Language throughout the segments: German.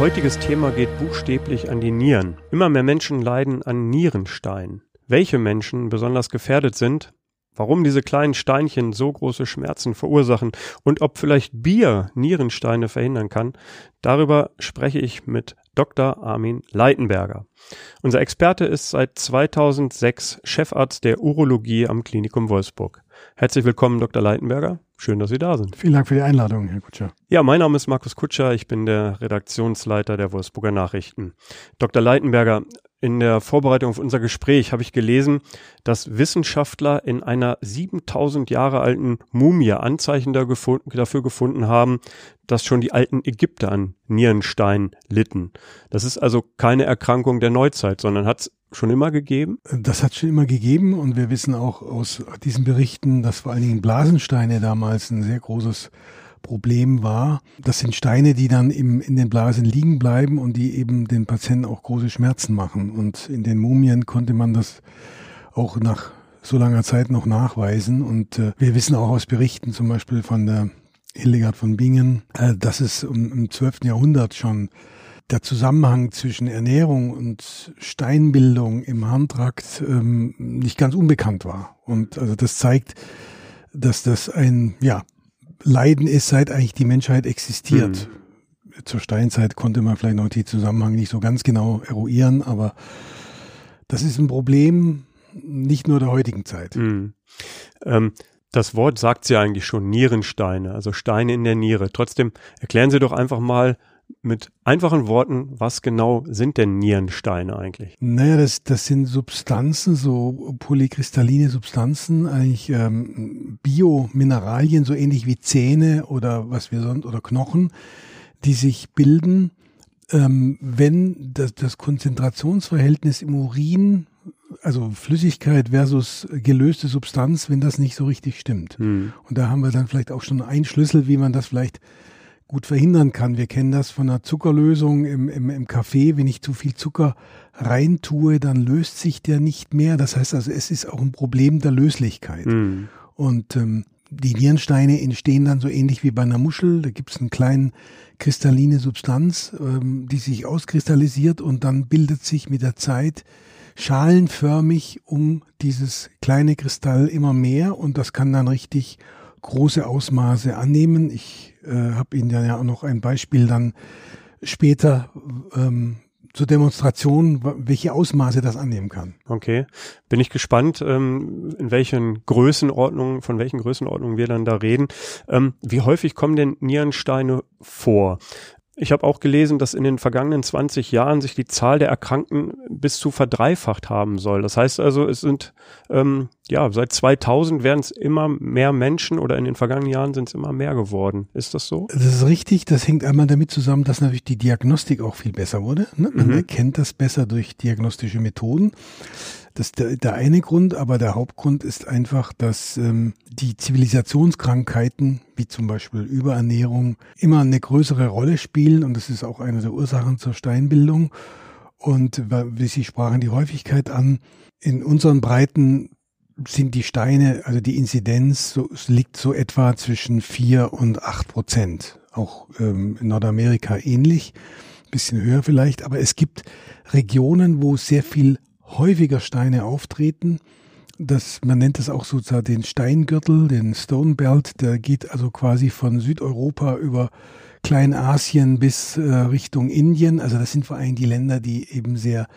Heutiges Thema geht buchstäblich an die Nieren. Immer mehr Menschen leiden an Nierenstein. Welche Menschen besonders gefährdet sind, warum diese kleinen Steinchen so große Schmerzen verursachen und ob vielleicht Bier Nierensteine verhindern kann, darüber spreche ich mit Dr. Armin Leitenberger. Unser Experte ist seit 2006 Chefarzt der Urologie am Klinikum Wolfsburg. Herzlich willkommen, Dr. Leitenberger. Schön, dass Sie da sind. Vielen Dank für die Einladung, Herr Kutscher. Ja, mein Name ist Markus Kutscher. Ich bin der Redaktionsleiter der Wolfsburger Nachrichten. Dr. Leitenberger, in der Vorbereitung auf unser Gespräch habe ich gelesen, dass Wissenschaftler in einer 7000 Jahre alten Mumie Anzeichen dafür gefunden haben, dass schon die alten Ägypter an Nierenstein litten. Das ist also keine Erkrankung der Neuzeit, sondern hat es schon immer gegeben? Das hat schon immer gegeben und wir wissen auch aus diesen Berichten, dass vor allen Dingen Blasensteine damals ein sehr großes Problem war. Das sind Steine, die dann im, in den Blasen liegen bleiben und die eben den Patienten auch große Schmerzen machen. Und in den Mumien konnte man das auch nach so langer Zeit noch nachweisen. Und äh, wir wissen auch aus Berichten zum Beispiel von der Hildegard von Bingen, äh, dass es um, im 12. Jahrhundert schon der Zusammenhang zwischen Ernährung und Steinbildung im Harntrakt ähm, nicht ganz unbekannt war. Und also das zeigt, dass das ein ja, Leiden ist, seit eigentlich die Menschheit existiert. Mhm. Zur Steinzeit konnte man vielleicht noch die Zusammenhang nicht so ganz genau eruieren, aber das ist ein Problem nicht nur der heutigen Zeit. Mhm. Ähm, das Wort sagt ja eigentlich schon Nierensteine, also Steine in der Niere. Trotzdem erklären Sie doch einfach mal, mit einfachen Worten, was genau sind denn Nierensteine eigentlich? Naja, das, das sind Substanzen, so polykristalline Substanzen, eigentlich ähm, Biomineralien, so ähnlich wie Zähne oder was wir sonst, oder Knochen, die sich bilden, ähm, wenn das, das Konzentrationsverhältnis im Urin, also Flüssigkeit versus gelöste Substanz, wenn das nicht so richtig stimmt. Hm. Und da haben wir dann vielleicht auch schon einen Schlüssel, wie man das vielleicht gut verhindern kann. Wir kennen das von einer Zuckerlösung im, im, im Kaffee. Wenn ich zu viel Zucker reintue, dann löst sich der nicht mehr. Das heißt also, es ist auch ein Problem der Löslichkeit. Mhm. Und ähm, die Nierensteine entstehen dann so ähnlich wie bei einer Muschel. Da gibt es eine kleine kristalline Substanz, ähm, die sich auskristallisiert und dann bildet sich mit der Zeit schalenförmig um dieses kleine Kristall immer mehr und das kann dann richtig große Ausmaße annehmen. Ich äh, habe Ihnen ja auch noch ein Beispiel dann später ähm, zur Demonstration, welche Ausmaße das annehmen kann. Okay, bin ich gespannt, ähm, in welchen Größenordnungen, von welchen Größenordnungen wir dann da reden. Ähm, wie häufig kommen denn Nierensteine vor? Ich habe auch gelesen, dass in den vergangenen 20 Jahren sich die Zahl der Erkrankten bis zu verdreifacht haben soll. Das heißt also, es sind ähm, ja seit 2000 werden es immer mehr Menschen oder in den vergangenen Jahren sind es immer mehr geworden. Ist das so? Das ist richtig. Das hängt einmal damit zusammen, dass natürlich die Diagnostik auch viel besser wurde. Ne? Man mhm. erkennt das besser durch diagnostische Methoden. Das ist der, der eine Grund, aber der Hauptgrund ist einfach, dass ähm, die Zivilisationskrankheiten, wie zum Beispiel Überernährung, immer eine größere Rolle spielen und das ist auch eine der Ursachen zur Steinbildung. Und wie Sie sprachen die Häufigkeit an, in unseren Breiten sind die Steine, also die Inzidenz so, liegt so etwa zwischen vier und acht Prozent. Auch ähm, in Nordamerika ähnlich, bisschen höher vielleicht, aber es gibt Regionen, wo sehr viel häufiger Steine auftreten. Das, man nennt es auch sozusagen den Steingürtel, den Stone Belt, der geht also quasi von Südeuropa über Kleinasien bis äh, Richtung Indien. Also das sind vor allem die Länder, die eben sehr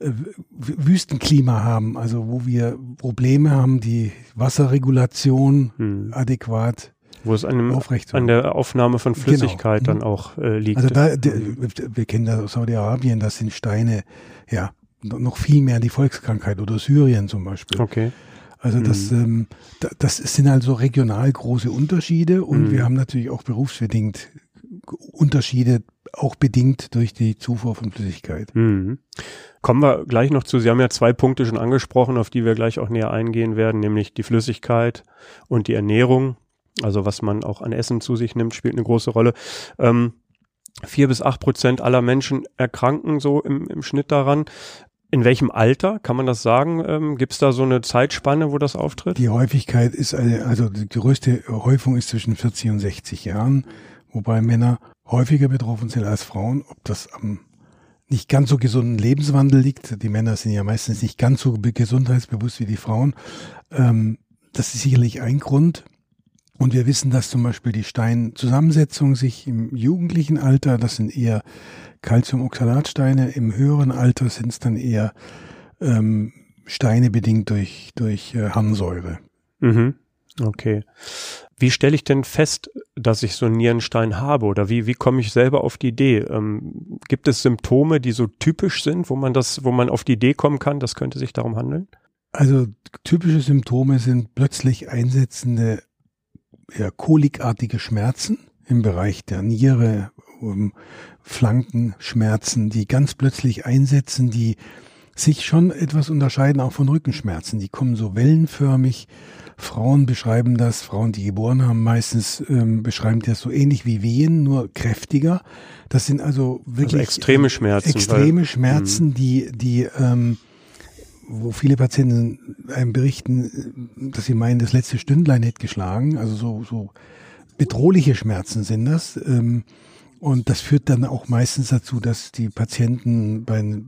äh, Wüstenklima haben, also wo wir Probleme haben, die Wasserregulation hm. adäquat wo es an, an der Aufnahme von genau. Flüssigkeit genau. dann auch äh, liegt. Also da, wir kennen das aus Saudi-Arabien, das sind Steine, ja, noch viel mehr die Volkskrankheit oder Syrien zum Beispiel. Okay. Also das, mhm. ähm, das sind also regional große Unterschiede und mhm. wir haben natürlich auch berufsbedingt Unterschiede, auch bedingt durch die Zufuhr von Flüssigkeit. Mhm. Kommen wir gleich noch zu, Sie haben ja zwei Punkte schon angesprochen, auf die wir gleich auch näher eingehen werden, nämlich die Flüssigkeit und die Ernährung. Also was man auch an Essen zu sich nimmt, spielt eine große Rolle. Ähm, vier bis acht Prozent aller Menschen erkranken so im, im Schnitt daran. In welchem Alter kann man das sagen? Ähm, Gibt es da so eine Zeitspanne, wo das auftritt? Die Häufigkeit ist eine, also die größte Häufung ist zwischen 40 und 60 Jahren, wobei Männer häufiger betroffen sind als Frauen. Ob das am nicht ganz so gesunden Lebenswandel liegt, die Männer sind ja meistens nicht ganz so gesundheitsbewusst wie die Frauen. Ähm, das ist sicherlich ein Grund. Und wir wissen, dass zum Beispiel die Steinzusammensetzung sich im jugendlichen Alter, das sind eher Calciumoxalatsteine, im höheren Alter sind es dann eher ähm, Steine bedingt durch, durch äh, Harnsäure. Mhm. Okay. Wie stelle ich denn fest, dass ich so einen Nierenstein habe oder wie, wie komme ich selber auf die Idee? Ähm, gibt es Symptome, die so typisch sind, wo man das, wo man auf die Idee kommen kann, das könnte sich darum handeln? Also typische Symptome sind plötzlich einsetzende ja, kolikartige Schmerzen im Bereich der Niere, um, Flankenschmerzen, die ganz plötzlich einsetzen, die sich schon etwas unterscheiden auch von Rückenschmerzen. Die kommen so wellenförmig. Frauen beschreiben das, Frauen, die geboren haben, meistens ähm, beschreiben das so ähnlich wie Wehen, nur kräftiger. Das sind also wirklich also extreme Schmerzen. Extreme weil, Schmerzen, mh. die, die ähm, wo viele Patienten einem berichten, dass sie meinen, das letzte Stündlein hätte geschlagen. Also so, so bedrohliche Schmerzen sind das. Ähm, und das führt dann auch meistens dazu, dass die Patienten bei,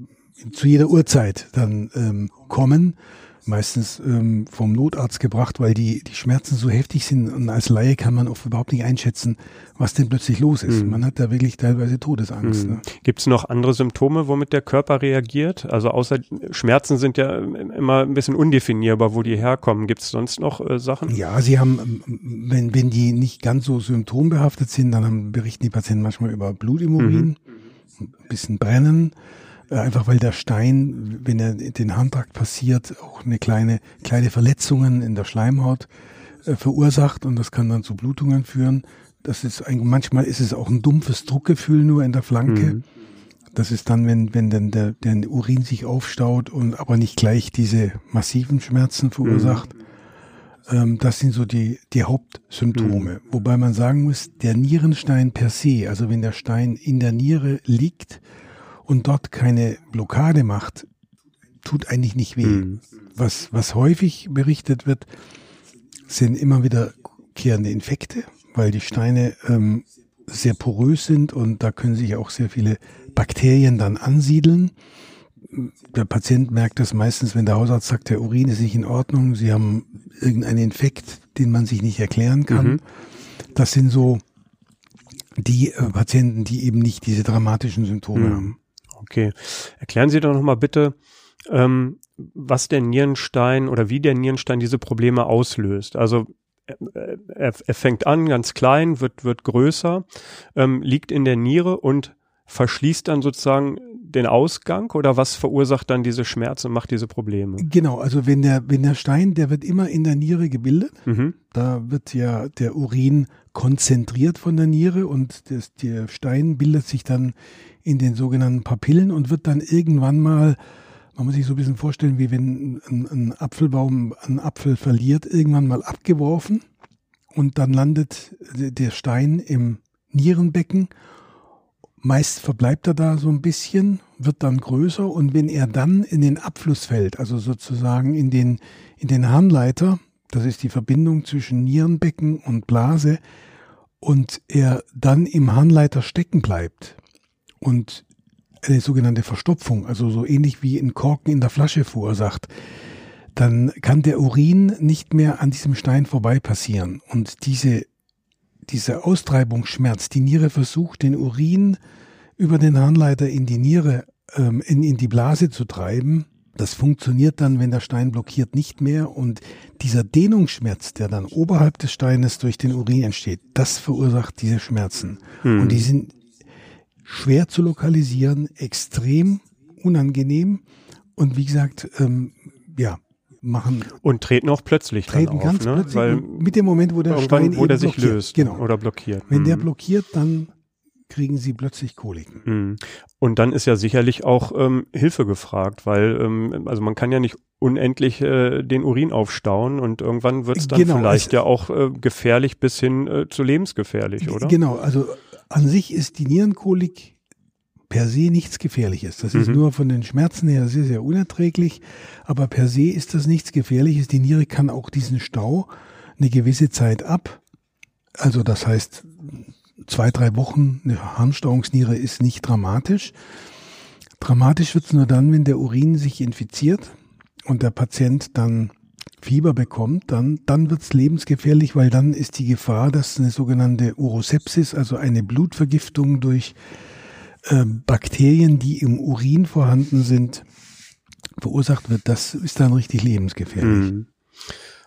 zu jeder Uhrzeit dann ähm, kommen meistens ähm, vom Notarzt gebracht, weil die, die Schmerzen so heftig sind und als Laie kann man oft überhaupt nicht einschätzen, was denn plötzlich los ist. Mhm. Man hat da wirklich teilweise Todesangst. Mhm. Ne? Gibt es noch andere Symptome, womit der Körper reagiert? Also außer Schmerzen sind ja immer ein bisschen undefinierbar, wo die herkommen. Gibt es sonst noch äh, Sachen? Ja, sie haben, wenn, wenn die nicht ganz so symptombehaftet sind, dann haben, berichten die Patienten manchmal über Blutimmurin, mhm. ein bisschen Brennen einfach weil der Stein, wenn er den Handtrakt passiert, auch eine kleine, kleine Verletzungen in der Schleimhaut äh, verursacht und das kann dann zu Blutungen führen. Das ist ein, manchmal ist es auch ein dumpfes Druckgefühl nur in der Flanke. Mhm. Das ist dann, wenn, wenn dann der, der Urin sich aufstaut und aber nicht gleich diese massiven Schmerzen verursacht. Mhm. Ähm, das sind so die, die Hauptsymptome. Mhm. Wobei man sagen muss, der Nierenstein per se, also wenn der Stein in der Niere liegt, und dort keine Blockade macht, tut eigentlich nicht weh. Mhm. Was, was häufig berichtet wird, sind immer wiederkehrende Infekte, weil die Steine ähm, sehr porös sind und da können sich auch sehr viele Bakterien dann ansiedeln. Der Patient merkt das meistens, wenn der Hausarzt sagt, der Urin ist nicht in Ordnung, sie haben irgendeinen Infekt, den man sich nicht erklären kann. Mhm. Das sind so die äh, Patienten, die eben nicht diese dramatischen Symptome mhm. haben. Okay. Erklären Sie doch nochmal bitte, ähm, was der Nierenstein oder wie der Nierenstein diese Probleme auslöst. Also er, er fängt an ganz klein, wird, wird größer, ähm, liegt in der Niere und verschließt dann sozusagen den Ausgang oder was verursacht dann diese Schmerzen und macht diese Probleme? Genau, also wenn der, wenn der Stein, der wird immer in der Niere gebildet. Mhm. Da wird ja der Urin konzentriert von der Niere und das, der Stein bildet sich dann in den sogenannten Papillen und wird dann irgendwann mal, man muss sich so ein bisschen vorstellen, wie wenn ein, ein Apfelbaum einen Apfel verliert, irgendwann mal abgeworfen und dann landet der Stein im Nierenbecken. Meist verbleibt er da so ein bisschen, wird dann größer und wenn er dann in den Abfluss fällt, also sozusagen in den, in den Harnleiter, das ist die Verbindung zwischen Nierenbecken und Blase, und er dann im Harnleiter stecken bleibt, und eine sogenannte Verstopfung, also so ähnlich wie ein Korken in der Flasche verursacht, dann kann der Urin nicht mehr an diesem Stein vorbei passieren. Und diese, dieser Austreibungsschmerz, die Niere versucht, den Urin über den Harnleiter in die Niere, ähm, in, in die Blase zu treiben. Das funktioniert dann, wenn der Stein blockiert, nicht mehr. Und dieser Dehnungsschmerz, der dann oberhalb des Steines durch den Urin entsteht, das verursacht diese Schmerzen. Hm. Und die sind schwer zu lokalisieren, extrem unangenehm und wie gesagt, ähm, ja, machen. Und treten auch plötzlich treten auf, ganz ne? plötzlich Weil mit dem Moment, wo der Stein wo der sich blockiert. löst genau. oder blockiert. Wenn mhm. der blockiert, dann kriegen sie plötzlich Koliken. Mhm. Und dann ist ja sicherlich auch ähm, Hilfe gefragt, weil ähm, also man kann ja nicht unendlich äh, den Urin aufstauen und irgendwann wird es dann genau, vielleicht ja auch äh, gefährlich bis hin äh, zu lebensgefährlich, oder? Genau, also an sich ist die Nierenkolik per se nichts Gefährliches. Das mhm. ist nur von den Schmerzen her sehr, sehr unerträglich. Aber per se ist das nichts Gefährliches. Die Niere kann auch diesen Stau eine gewisse Zeit ab. Also das heißt zwei, drei Wochen eine Harnstauungsniere ist nicht dramatisch. Dramatisch wird es nur dann, wenn der Urin sich infiziert und der Patient dann Fieber bekommt, dann, dann wird es lebensgefährlich, weil dann ist die Gefahr, dass eine sogenannte Urosepsis, also eine Blutvergiftung durch äh, Bakterien, die im Urin vorhanden sind, verursacht wird. Das ist dann richtig lebensgefährlich. Mhm.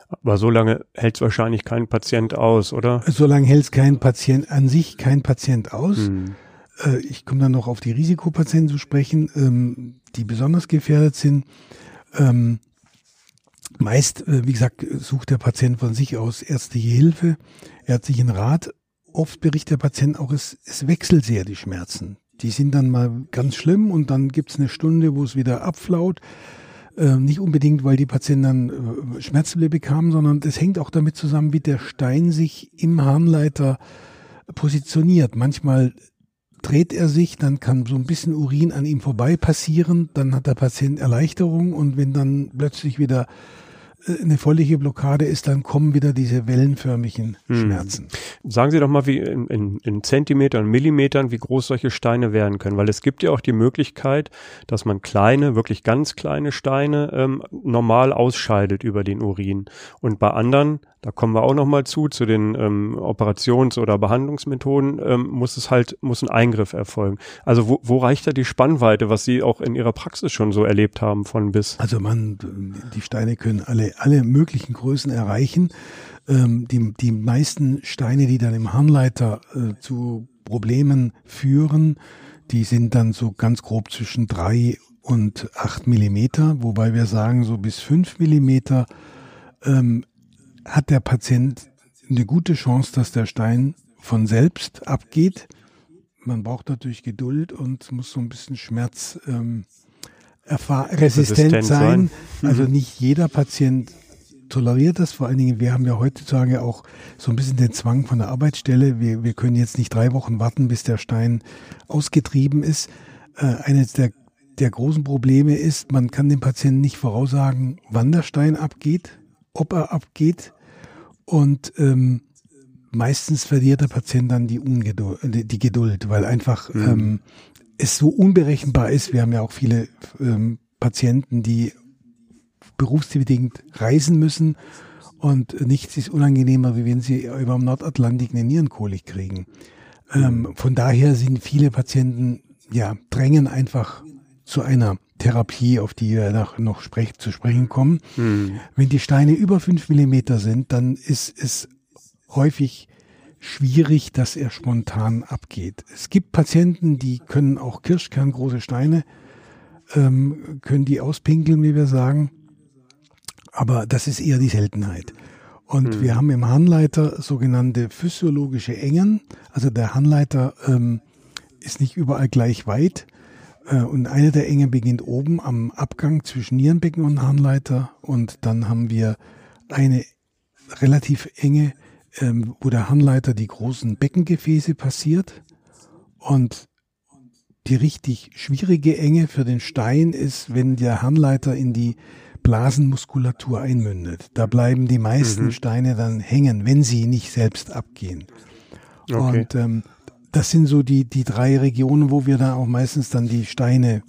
Aber so lange hält es wahrscheinlich kein Patient aus, oder? So lange hält es kein Patient an sich kein Patient aus. Mhm. Äh, ich komme dann noch auf die Risikopatienten zu sprechen, ähm, die besonders gefährdet sind. Ähm, meist, äh, wie gesagt, sucht der Patient von sich aus ärztliche Hilfe, ärztlichen Rat. Oft berichtet der Patient auch, es, es wechselt sehr die Schmerzen. Die sind dann mal ganz schlimm und dann gibt es eine Stunde, wo es wieder abflaut. Äh, nicht unbedingt, weil die Patienten dann äh, Schmerzmittel bekamen, sondern es hängt auch damit zusammen, wie der Stein sich im Harnleiter positioniert. Manchmal dreht er sich, dann kann so ein bisschen Urin an ihm vorbei passieren, dann hat der Patient Erleichterung und wenn dann plötzlich wieder eine völlige Blockade ist, dann kommen wieder diese wellenförmigen hm. Schmerzen. Sagen Sie doch mal, wie in, in, in Zentimetern, Millimetern, wie groß solche Steine werden können, weil es gibt ja auch die Möglichkeit, dass man kleine, wirklich ganz kleine Steine ähm, normal ausscheidet über den Urin. Und bei anderen da kommen wir auch noch mal zu, zu den ähm, Operations- oder Behandlungsmethoden, ähm, muss es halt, muss ein Eingriff erfolgen. Also wo, wo reicht da die Spannweite, was Sie auch in Ihrer Praxis schon so erlebt haben von bis? Also man, die Steine können alle, alle möglichen Größen erreichen. Ähm, die, die meisten Steine, die dann im Harnleiter äh, zu Problemen führen, die sind dann so ganz grob zwischen drei und acht Millimeter, wobei wir sagen, so bis fünf Millimeter ähm, hat der Patient eine gute Chance, dass der Stein von selbst abgeht. Man braucht natürlich Geduld und muss so ein bisschen Schmerz ähm, resistent sein. sein. Also mhm. nicht jeder Patient toleriert das. Vor allen Dingen, wir haben ja heutzutage auch so ein bisschen den Zwang von der Arbeitsstelle. Wir, wir können jetzt nicht drei Wochen warten, bis der Stein ausgetrieben ist. Äh, eines der, der großen Probleme ist, man kann dem Patienten nicht voraussagen, wann der Stein abgeht, ob er abgeht. Und ähm, meistens verliert der Patient dann die, Ungeduld, die Geduld, weil einfach mhm. ähm, es so unberechenbar ist. Wir haben ja auch viele ähm, Patienten, die berufsbedingt reisen müssen und nichts ist unangenehmer, wie wenn sie über dem Nordatlantik eine Nierenkolik kriegen. Ähm, von daher sind viele Patienten, ja, drängen einfach zu einer Therapie, auf die wir noch, noch sprech, zu sprechen kommen. Mhm. Wenn die Steine über fünf Millimeter sind, dann ist es häufig schwierig, dass er spontan abgeht. Es gibt Patienten, die können auch Kirschkerngroße Steine, ähm, können die auspinkeln, wie wir sagen. Aber das ist eher die Seltenheit. Und mhm. wir haben im Harnleiter sogenannte physiologische Engen. Also der Harnleiter ähm, ist nicht überall gleich weit. Äh, und eine der Enge beginnt oben am Abgang zwischen Nierenbecken und Harnleiter. Und dann haben wir eine relativ enge, ähm, wo der Harnleiter die großen Beckengefäße passiert. Und die richtig schwierige Enge für den Stein ist, wenn der Harnleiter in die Blasenmuskulatur einmündet. Da bleiben die meisten mhm. Steine dann hängen, wenn sie nicht selbst abgehen. Okay. Und ähm, das sind so die, die drei Regionen, wo wir dann auch meistens dann die Steine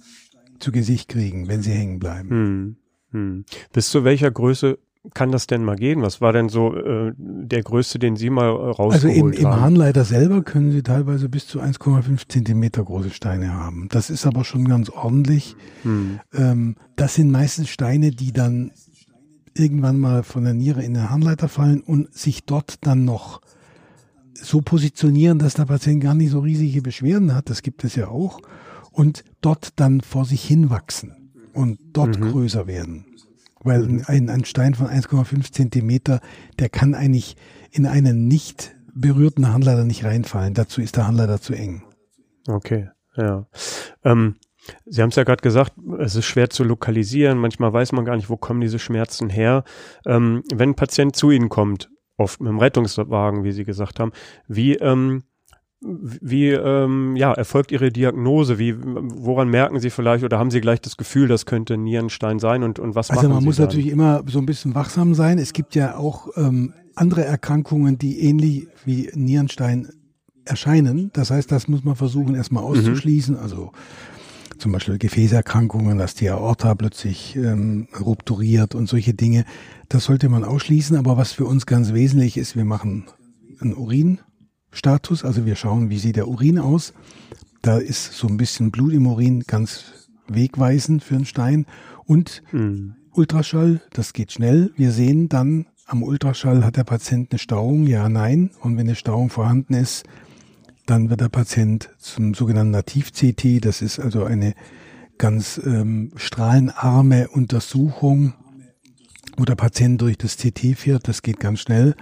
zu Gesicht kriegen, wenn sie hängen bleiben. Hm, hm. Bis zu welcher Größe kann das denn mal gehen? Was war denn so äh, der größte, den Sie mal rausgeholt also im, haben? im Harnleiter selber können Sie teilweise bis zu 1,5 Zentimeter große Steine haben. Das ist aber schon ganz ordentlich. Hm. Ähm, das sind meistens Steine, die dann irgendwann mal von der Niere in den Harnleiter fallen und sich dort dann noch so positionieren, dass der Patient gar nicht so riesige Beschwerden hat, das gibt es ja auch, und dort dann vor sich hinwachsen und dort mhm. größer werden. Weil ein, ein Stein von 1,5 Zentimeter, der kann eigentlich in einen nicht berührten Handleiter nicht reinfallen. Dazu ist der Handleiter zu eng. Okay, ja. Ähm, Sie haben es ja gerade gesagt, es ist schwer zu lokalisieren. Manchmal weiß man gar nicht, wo kommen diese Schmerzen her. Ähm, wenn ein Patient zu Ihnen kommt, oft mit dem Rettungswagen, wie Sie gesagt haben. Wie, ähm, wie ähm, ja, erfolgt Ihre Diagnose? Wie, woran merken Sie vielleicht oder haben Sie gleich das Gefühl, das könnte Nierenstein sein und, und was also machen man Sie muss dann? natürlich immer so ein bisschen wachsam sein. Es gibt ja auch ähm, andere Erkrankungen, die ähnlich wie Nierenstein erscheinen. Das heißt, das muss man versuchen erstmal Mhm. auszuschließen. Also zum Beispiel Gefäßerkrankungen, dass die Aorta plötzlich ähm, rupturiert und solche Dinge. Das sollte man ausschließen. Aber was für uns ganz wesentlich ist, wir machen einen Urinstatus. Also wir schauen, wie sieht der Urin aus. Da ist so ein bisschen Blut im Urin ganz wegweisend für einen Stein. Und Hm. Ultraschall, das geht schnell. Wir sehen dann am Ultraschall, hat der Patient eine Stauung? Ja, nein. Und wenn eine Stauung vorhanden ist, dann wird der Patient zum sogenannten Nativ-CT. Das ist also eine ganz ähm, strahlenarme Untersuchung, wo der Patient durch das CT fährt. Das geht ganz schnell.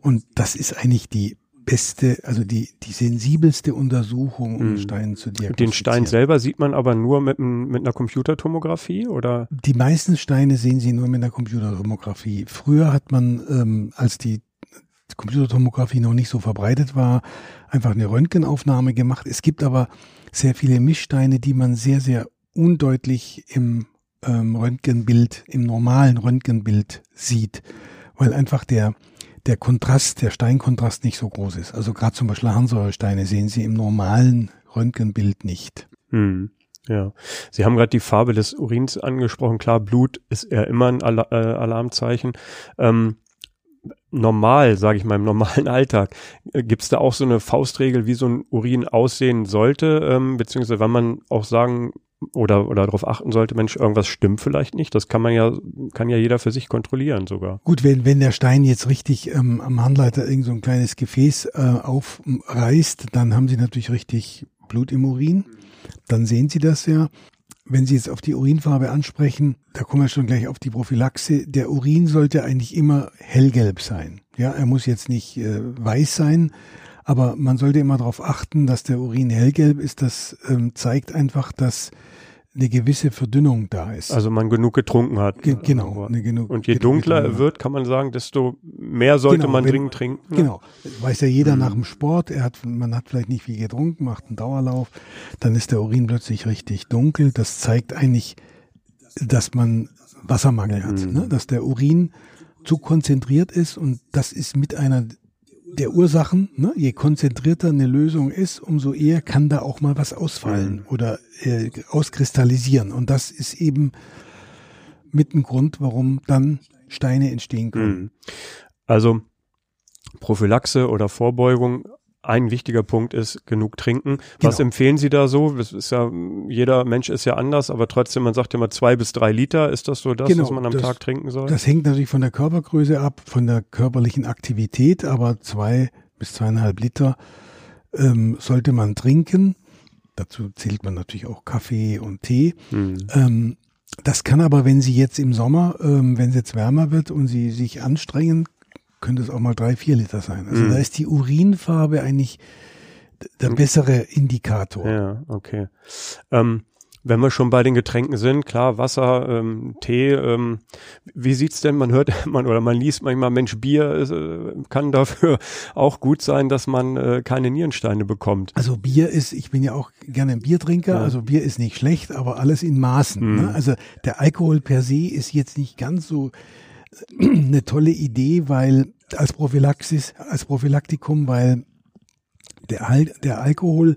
Und das ist eigentlich die beste, also die, die sensibelste Untersuchung, um Mhm. Stein zu diagnostizieren. Den Stein selber sieht man aber nur mit, mit einer Computertomographie oder? Die meisten Steine sehen Sie nur mit einer Computertomographie. Früher hat man, ähm, als die Computertomographie noch nicht so verbreitet war, einfach eine Röntgenaufnahme gemacht. Es gibt aber sehr viele Mischsteine, die man sehr, sehr undeutlich im ähm, Röntgenbild, im normalen Röntgenbild sieht, weil einfach der der Kontrast, der Steinkontrast nicht so groß ist. Also gerade zum Beispiel Harnsäuresteine sehen Sie im normalen Röntgenbild nicht. Hm. Ja, Sie haben gerade die Farbe des Urins angesprochen. Klar, Blut ist eher immer ein Ala äh, Alarmzeichen. Ähm, normal, sage ich mal, im normalen Alltag, äh, gibt's da auch so eine Faustregel, wie so ein Urin aussehen sollte, ähm, beziehungsweise wann man auch sagen oder oder darauf achten sollte, Mensch, irgendwas stimmt vielleicht nicht. Das kann man ja, kann ja jeder für sich kontrollieren sogar. Gut, wenn, wenn der Stein jetzt richtig ähm, am Handleiter irgend so ein kleines Gefäß äh, aufreißt, dann haben Sie natürlich richtig Blut im Urin. Dann sehen Sie das ja. Wenn Sie jetzt auf die Urinfarbe ansprechen, da kommen wir schon gleich auf die Prophylaxe. Der Urin sollte eigentlich immer hellgelb sein. Ja, er muss jetzt nicht äh, weiß sein, aber man sollte immer darauf achten, dass der Urin hellgelb ist. Das ähm, zeigt einfach, dass eine gewisse Verdünnung da ist. Also man genug getrunken hat. Ge genau. Genug, Und je dunkler er wird, kann man sagen, desto mehr sollte Genau, man wenn- dringend trinken. ne? Genau. Weiß ja jeder Mhm. nach dem Sport, er hat, man hat vielleicht nicht viel getrunken, macht einen Dauerlauf, dann ist der Urin plötzlich richtig dunkel. Das zeigt eigentlich, dass man Wassermangel hat, Mhm. ne? dass der Urin zu konzentriert ist und das ist mit einer der Ursachen. Ne? Je konzentrierter eine Lösung ist, umso eher kann da auch mal was ausfallen Mhm. oder äh, auskristallisieren. Und das ist eben mit ein Grund, warum dann Steine entstehen können. Mhm. Also Prophylaxe oder Vorbeugung, ein wichtiger Punkt ist genug trinken. Was Genau. empfehlen Sie da so? Das ist ja, jeder Mensch ist ja anders, aber trotzdem, man sagt ja immer zwei bis drei Liter. Ist das so das, Genau, was man am das- Tag trinken soll? Das hängt natürlich von der Körpergröße ab, von der körperlichen Aktivität, aber zwei bis zweieinhalb Liter ähm, sollte man trinken. Dazu zählt man natürlich auch Kaffee und Tee. Hm. Ähm, das kann aber, wenn Sie jetzt im Sommer, ähm, wenn es jetzt wärmer wird und Sie sich anstrengen, könnte es auch mal drei, vier Liter sein. Also Mhm. da ist die Urinfarbe eigentlich der bessere Indikator. Ja, okay. Ähm, wenn wir schon bei den Getränken sind, klar, Wasser, ähm, Tee, ähm, wie sieht's denn, man hört man oder man liest manchmal, Mensch, Bier äh, kann dafür auch gut sein, dass man äh, keine Nierensteine bekommt. Also Bier ist, ich bin ja auch gerne ein Biertrinker, Ja. also Bier ist nicht schlecht, aber alles in Maßen. Mhm. Ne? Also der Alkohol per se ist jetzt nicht ganz so eine tolle Idee, weil als Prophylaxis, als Prophylaktikum, weil der, Al der Alkohol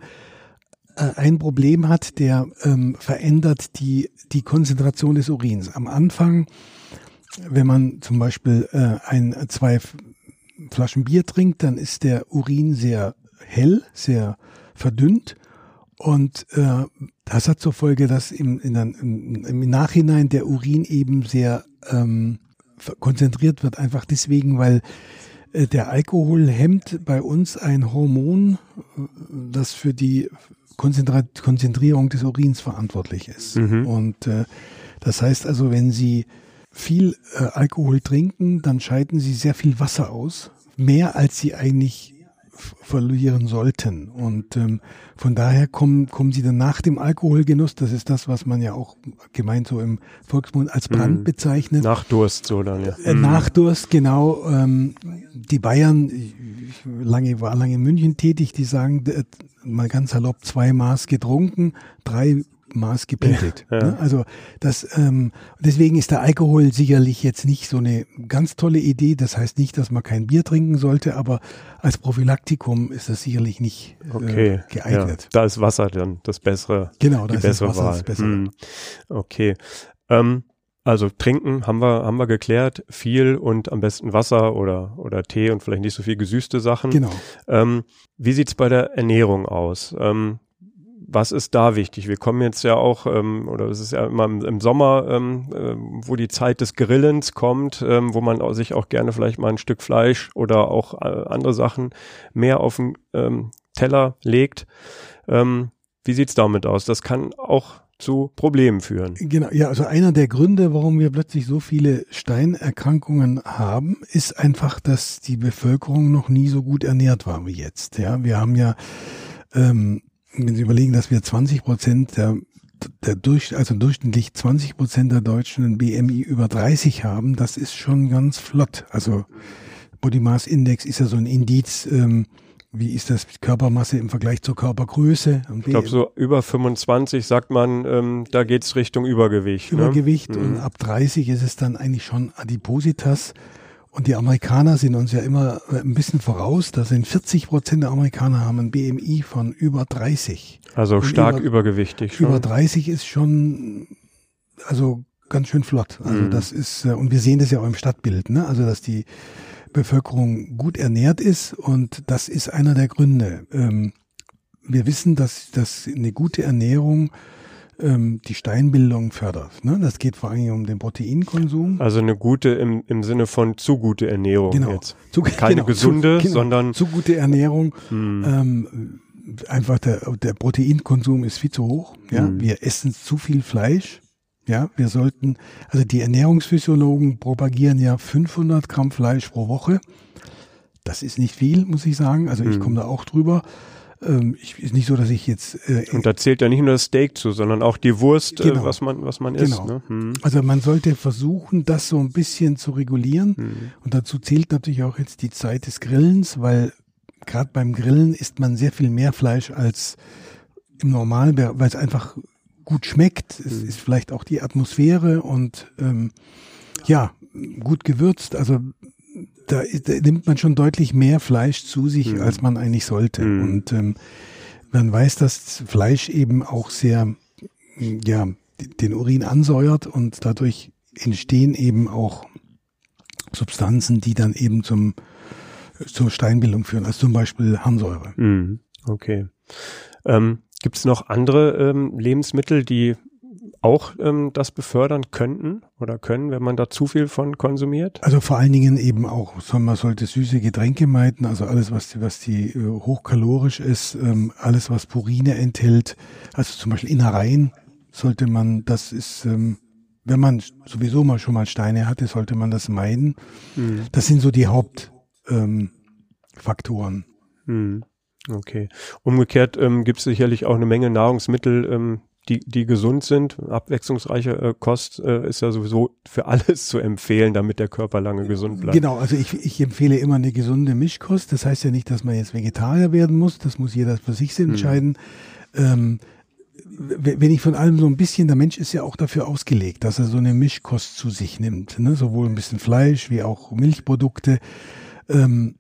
äh, ein Problem hat, der ähm, verändert die, die Konzentration des Urins. Am Anfang, wenn man zum Beispiel äh, ein, zwei Flaschen Bier trinkt, dann ist der Urin sehr hell, sehr verdünnt. Und äh, das hat zur Folge, dass im, in der, im, Nachhinein der Urin eben sehr ähm, konzentriert wird. Einfach deswegen, weil äh, der Alkohol hemmt bei uns ein Hormon, äh, das für die Konzentrierung des Urins verantwortlich ist. Mhm. Und äh, das heißt also, wenn Sie viel äh, Alkohol trinken, dann scheiden Sie sehr viel Wasser aus, mehr als Sie eigentlich verlieren sollten. Und ähm, von daher kommen, kommen sie dann nach dem Alkoholgenuss, das ist das, was man ja auch gemeint so im Volksmund als Brand Mhm. bezeichnet. Nach Durst so dann, ja. Äh, Nachdurst, genau. Ähm, die Bayern, ich lange, war lange in München tätig, die sagen, mal ganz salopp, zwei Maß getrunken, drei Maß gepegelt. Ja, ja. Ne? Also das ähm, deswegen ist der Alkohol sicherlich jetzt nicht so eine ganz tolle Idee. Das heißt nicht, dass man kein Bier trinken sollte, aber als Prophylaktikum ist das sicherlich nicht okay. äh, geeignet. Ja, da ist Wasser dann das bessere, Genau, die da ist das bessere Wasser Wahl. das Bessere. Hm. Okay. Ähm, also trinken haben wir haben wir geklärt, viel und am besten Wasser oder oder Tee und vielleicht nicht so viel gesüßte Sachen. Genau. Ähm, wie sieht's bei der Ernährung aus? Ähm, was ist da wichtig? Wir kommen jetzt ja auch, ähm, oder es ist ja immer im, Sommer, ähm, äh, wo die Zeit des Grillens kommt, ähm, wo man au- sich auch gerne vielleicht mal ein Stück Fleisch oder auch äh, andere Sachen mehr auf den ähm, Teller legt. Ähm, wie sieht's damit aus? Das kann auch zu Problemen führen. Genau, ja, also einer der Gründe, warum wir plötzlich so viele Steinerkrankungen haben, ist einfach, dass die Bevölkerung noch nie so gut ernährt war wie jetzt. Ja, wir haben ja, ähm, wenn Sie überlegen, dass wir 20 Prozent der, der durch, also durchschnittlich 20 Prozent der Deutschen ein BMI über 30 haben, das ist schon ganz flott. Also Body Mass Index ist ja so ein Indiz, ähm, wie ist das mit Körpermasse im Vergleich zur Körpergröße? Ich glaube, so über 25 sagt man, ähm, da geht's Richtung Übergewicht. ne? Übergewicht Mhm. und ab 30 ist es dann eigentlich schon Adipositas. Und die Amerikaner sind uns ja immer ein bisschen voraus. Da sind 40 Prozent der Amerikaner haben ein BMI von über 30. Also Und stark über- übergewichtig schon. Über 30 ist schon, also ganz schön flott. Also Mhm. das ist, äh, und wir sehen das ja auch im Stadtbild, ne? Also dass die Bevölkerung gut ernährt ist und das ist einer der Gründe. Ähm, wir wissen, dass, dass eine gute Ernährung ähm, die Steinbildung fördert. Ne? Das geht vor allem um den Proteinkonsum. Also eine gute im, im Sinne von zu gute Ernährung Genau. jetzt. Zu, Keine genau, gesunde, zu, genau, sondern zu gute Ernährung. hm, Ähm, einfach der, der Proteinkonsum ist viel zu hoch. Ja, Mhm. wir essen zu viel Fleisch. Ja, wir sollten, also die Ernährungsphysiologen propagieren ja 500 Gramm Fleisch pro Woche. Das ist nicht viel, muss ich sagen. Also ich Mhm. komme da auch drüber. Ähm, ich, ist nicht so, dass ich jetzt, äh, und da zählt ja nicht nur das Steak zu, sondern auch die Wurst, Genau. äh, was man was man Genau. isst. Ne? Hm, also man sollte versuchen, das so ein bisschen zu regulieren. hm, Und dazu zählt natürlich auch jetzt die Zeit des Grillens, weil gerade beim Grillen isst man sehr viel mehr Fleisch als im Normalen, weil es einfach gut schmeckt. Es Mhm. ist vielleicht auch die Atmosphäre und ähm, ja, gut gewürzt. Also da, da nimmt man schon deutlich mehr Fleisch zu sich, Mhm. als man eigentlich sollte. Mhm. Und ähm, man weiß, dass Fleisch eben auch sehr, ja, den Urin ansäuert und dadurch entstehen eben auch Substanzen, die dann eben zum, zur Steinbildung führen, also zum Beispiel Harnsäure. hm, okay. Ähm, Gibt es noch andere ähm, Lebensmittel, die auch ähm, das befördern könnten oder können, wenn man da zu viel von konsumiert? Also vor allen Dingen eben auch, man sollte süße Getränke meiden, also alles, was die, was die äh, hochkalorisch ist, ähm, alles, was Purine enthält, also zum Beispiel Innereien, sollte man, das ist, ähm, wenn man sowieso mal schon mal Steine hatte, sollte man das meiden. Hm, Das sind so die Hauptfaktoren. Ähm, Faktoren. hm, okay. Umgekehrt ähm, gibt es sicherlich auch eine Menge Nahrungsmittel, ähm, die, die gesund sind. Abwechslungsreiche äh, Kost äh, ist ja sowieso für alles zu empfehlen, damit der Körper lange gesund bleibt. Genau, also ich, ich empfehle immer eine gesunde Mischkost. Das heißt ja nicht, dass man jetzt Vegetarier werden muss. Das muss jeder für sich entscheiden. Ähm, w- wenn ich von allem so ein bisschen, der Mensch ist ja auch dafür ausgelegt, dass er so eine Mischkost zu sich nimmt. Ne? Sowohl ein bisschen Fleisch wie auch Milchprodukte. Ähm,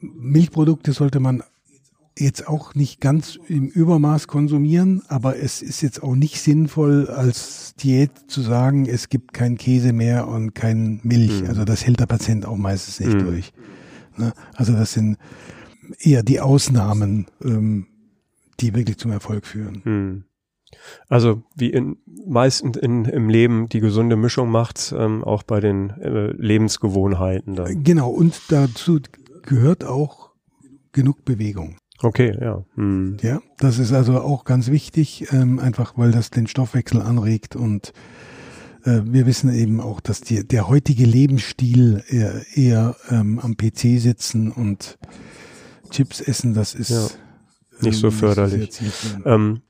Milchprodukte sollte man jetzt auch nicht ganz im Übermaß konsumieren, aber es ist jetzt auch nicht sinnvoll, als Diät zu sagen, es gibt kein Käse mehr und kein Milch. Mhm. Also das hält der Patient auch meistens nicht Mhm. durch. Ne? Also das sind eher die Ausnahmen, ähm, die wirklich zum Erfolg führen. Hm. Also wie in meistens in, im Leben die gesunde Mischung macht, ähm, auch bei den äh, Lebensgewohnheiten dann. Genau, und dazu gehört auch genug Bewegung. Okay, ja. Hm. Ja, das ist also auch ganz wichtig, ähm, einfach weil das den Stoffwechsel anregt und äh, wir wissen eben auch, dass die, der heutige Lebensstil eher, eher ähm, am PC sitzen und Chips essen, das ist Ja, nicht so sehr förderlich. Ähm,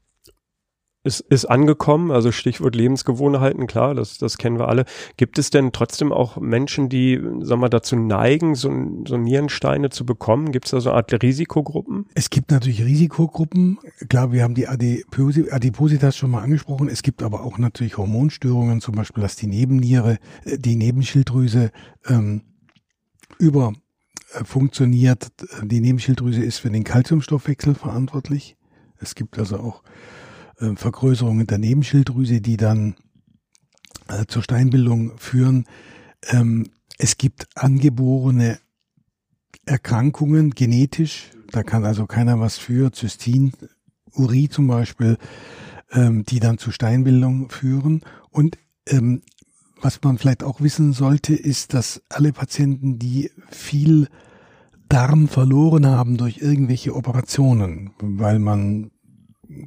ist, ist angekommen, also Stichwort Lebensgewohnheiten, klar, das, das kennen wir alle. Gibt es denn trotzdem auch Menschen, die, sag mal, dazu neigen, so, so Nierensteine zu bekommen? Gibt es da so eine Art Risikogruppen? Es gibt natürlich Risikogruppen. Klar, wir haben die Adipositas schon mal angesprochen. Es gibt aber auch natürlich Hormonstörungen, zum Beispiel, dass die Nebenniere, äh, die Nebenschilddrüse ähm, über äh. Die Nebenschilddrüse ist für den Kalziumstoffwechsel verantwortlich. Es gibt also auch äh, Vergrößerungen der Nebenschilddrüse, die dann äh, zur Steinbildung führen. Ähm, es gibt angeborene Erkrankungen genetisch, da kann also keiner was für, Zystin, Uri zum Beispiel, ähm, die dann zu Steinbildung führen. Und ähm, was man vielleicht auch wissen sollte, ist, dass alle Patienten, die viel Darm verloren haben durch irgendwelche Operationen, weil man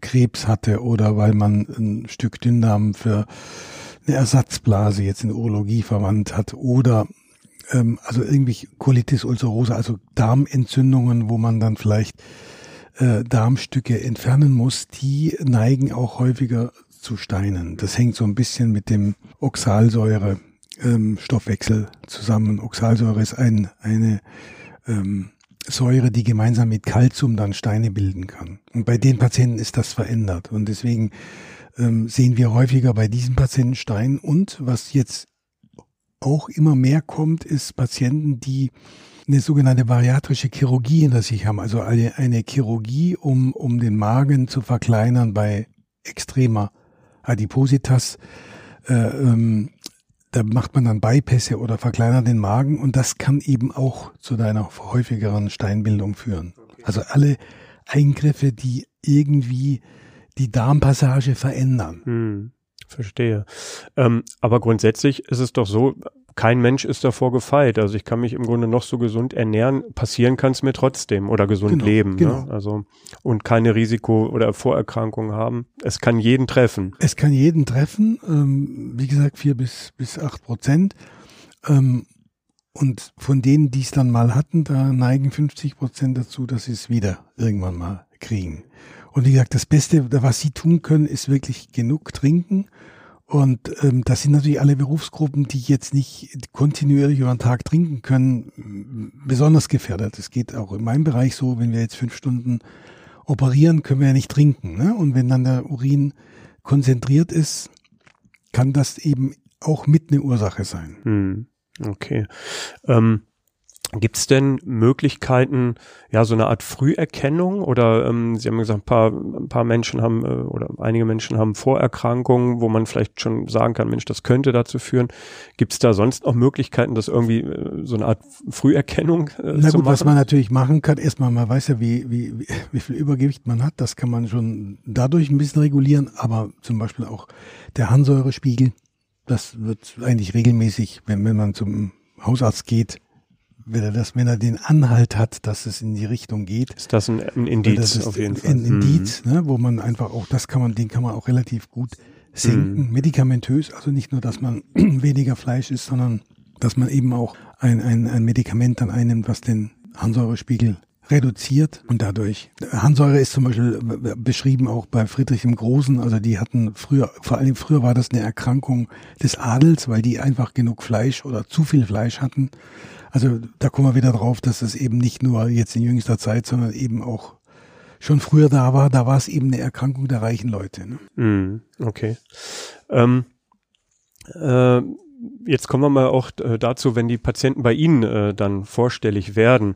Krebs hatte oder weil man ein Stück Dünndarm für eine Ersatzblase jetzt in Urologie verwandt hat oder ähm, also irgendwie Colitis ulcerosa, also Darmentzündungen, wo man dann vielleicht äh, Darmstücke entfernen muss, die neigen auch häufiger zu Steinen. Das hängt so ein bisschen mit dem Oxalsäure ähm, Stoffwechsel zusammen. Oxalsäure ist ein, eine ähm, Säure, die gemeinsam mit Kalzium dann Steine bilden kann. Und bei den Patienten ist das verändert. Und deswegen ähm, sehen wir häufiger bei diesen Patienten Stein. Und was jetzt auch immer mehr kommt, ist Patienten, die eine sogenannte bariatrische Chirurgie hinter sich haben, also eine, eine Chirurgie, um, um den Magen zu verkleinern bei extremer Adipositas. Äh, ähm, da macht man dann Bypässe oder verkleinert den Magen und das kann eben auch zu deiner häufigeren Steinbildung führen. Also alle Eingriffe, die irgendwie die Darmpassage verändern. Hm, verstehe. Ähm, aber grundsätzlich ist es doch so, kein Mensch ist davor gefeit. Also ich kann mich im Grunde noch so gesund ernähren, passieren kann es mir trotzdem oder gesund genau, leben. Ne? Genau. Ne? Also und keine Risiko- oder Vorerkrankungen haben. Es kann jeden treffen. Es kann jeden treffen. Ähm, wie gesagt, vier bis, bis acht Prozent. Ähm, und von denen, die es dann mal hatten, da neigen 50 Prozent dazu, dass sie es wieder irgendwann mal kriegen. Und wie gesagt, das Beste, was sie tun können, ist wirklich genug trinken und ähm, das sind natürlich alle Berufsgruppen, die jetzt nicht kontinuierlich über den Tag trinken können, besonders gefährdet. Es geht auch in meinem Bereich so, wenn wir jetzt fünf Stunden operieren, können wir ja nicht trinken. Ne? Und wenn dann der Urin konzentriert ist, kann das eben auch mit eine Ursache sein. Hm. Okay. Ähm, Gibt es denn Möglichkeiten, ja, so eine Art Früherkennung? Oder ähm, Sie haben gesagt, ein paar, ein paar Menschen haben äh, oder einige Menschen haben Vorerkrankungen, wo man vielleicht schon sagen kann, Mensch, das könnte dazu führen. Gibt es da sonst auch Möglichkeiten, das irgendwie äh, so eine Art Früherkennung äh, Na gut, was man natürlich machen kann, erstmal, man weiß ja, wie, wie, wie, wie viel Übergewicht man hat, das kann man schon dadurch ein bisschen regulieren, aber zum Beispiel auch der Harnsäurespiegel, das wird eigentlich regelmäßig, wenn, wenn man zum Hausarzt geht, wenn er das, wenn er den Anhalt hat, dass es in die Richtung geht. Ist das ein, ein Indiz auf jeden Fall? Ein Indiz, mhm. ne, wo man einfach auch, das kann man, den kann man auch relativ gut senken, mhm. medikamentös. Also nicht nur, dass man weniger Fleisch isst, sondern dass man eben auch ein, ein, ein Medikament dann einnimmt, was den Harnsäurespiegel reduziert und dadurch. Harnsäure ist zum Beispiel beschrieben auch bei Friedrich im Großen, also die hatten früher, vor allem früher war das eine Erkrankung des Adels, weil die einfach genug Fleisch oder zu viel Fleisch hatten also da kommen wir wieder drauf, dass es eben nicht nur jetzt in jüngster Zeit, sondern eben auch schon früher da war. Da war es eben eine Erkrankung der reichen Leute. Ne? Mm, okay. Ähm, äh, jetzt kommen wir mal auch äh, dazu, wenn die Patienten bei Ihnen äh, dann vorstellig werden.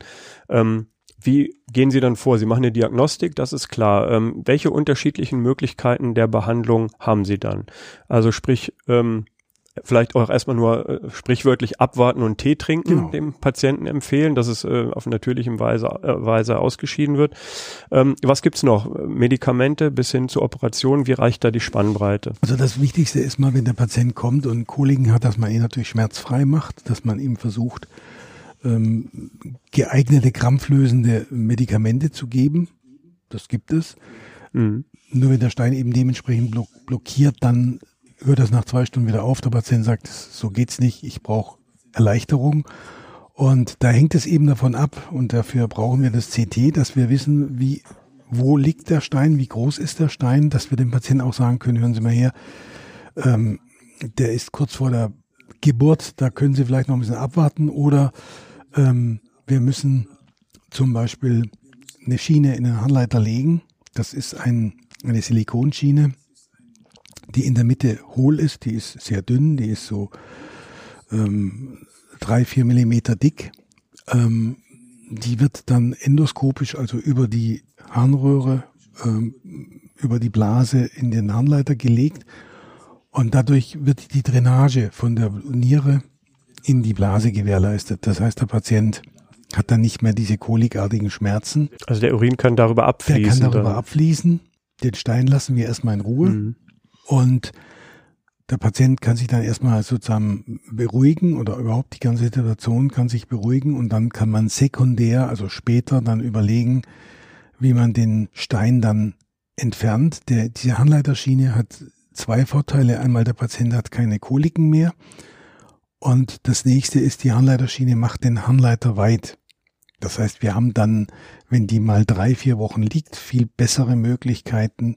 Ähm, wie gehen Sie dann vor? Sie machen eine Diagnostik, das ist klar. Ähm, welche unterschiedlichen Möglichkeiten der Behandlung haben Sie dann? Also sprich, ähm, vielleicht auch erstmal nur äh, sprichwörtlich abwarten und Tee trinken, genau. dem Patienten empfehlen, dass es äh, auf natürlichem Weise, äh, Weise ausgeschieden wird. Ähm, was gibt's noch? Medikamente bis hin zur Operation, wie reicht da die Spannbreite? Also das Wichtigste ist mal, wenn der Patient kommt und Koliken hat, dass man ihn natürlich schmerzfrei macht, dass man ihm versucht, ähm, geeignete krampflösende Medikamente zu geben. Das gibt es. Mhm. Nur wenn der Stein eben dementsprechend blockiert, dann hört das nach zwei Stunden wieder auf. Der Patient sagt, so geht's nicht, ich brauche Erleichterung. Und da hängt es eben davon ab, und dafür brauchen wir das CT, dass wir wissen, wie, wo liegt der Stein, wie groß ist der Stein, dass wir dem Patienten auch sagen können, hören Sie mal her, ähm, der ist kurz vor der Geburt, da können Sie vielleicht noch ein bisschen abwarten oder ähm, wir müssen zum Beispiel eine Schiene in den Handleiter legen. Das ist ein, eine Silikonschiene, die in der Mitte hohl ist, die ist sehr dünn, die ist so ähm, drei, vier Millimeter dick. Ähm, die wird dann endoskopisch, also über die Harnröhre, ähm, über die Blase in den Harnleiter gelegt und dadurch wird die Drainage von der Niere in die Blase gewährleistet. Das heißt, der Patient hat dann nicht mehr diese kolikartigen Schmerzen. Also der Urin kann darüber abfließen. Der kann darüber dann. abfließen. Den Stein lassen wir erstmal in Ruhe. Mhm. Und der Patient kann sich dann erstmal sozusagen beruhigen oder überhaupt die ganze Situation kann sich beruhigen und dann kann man sekundär, also später dann überlegen, wie man den Stein dann entfernt. Der, diese Handleiterschiene hat zwei Vorteile. Einmal der Patient hat keine Koliken mehr und das nächste ist, die Harnleiterschiene macht den Harnleiter weit. Das heißt, wir haben dann, wenn die mal drei, vier Wochen liegt, viel bessere Möglichkeiten,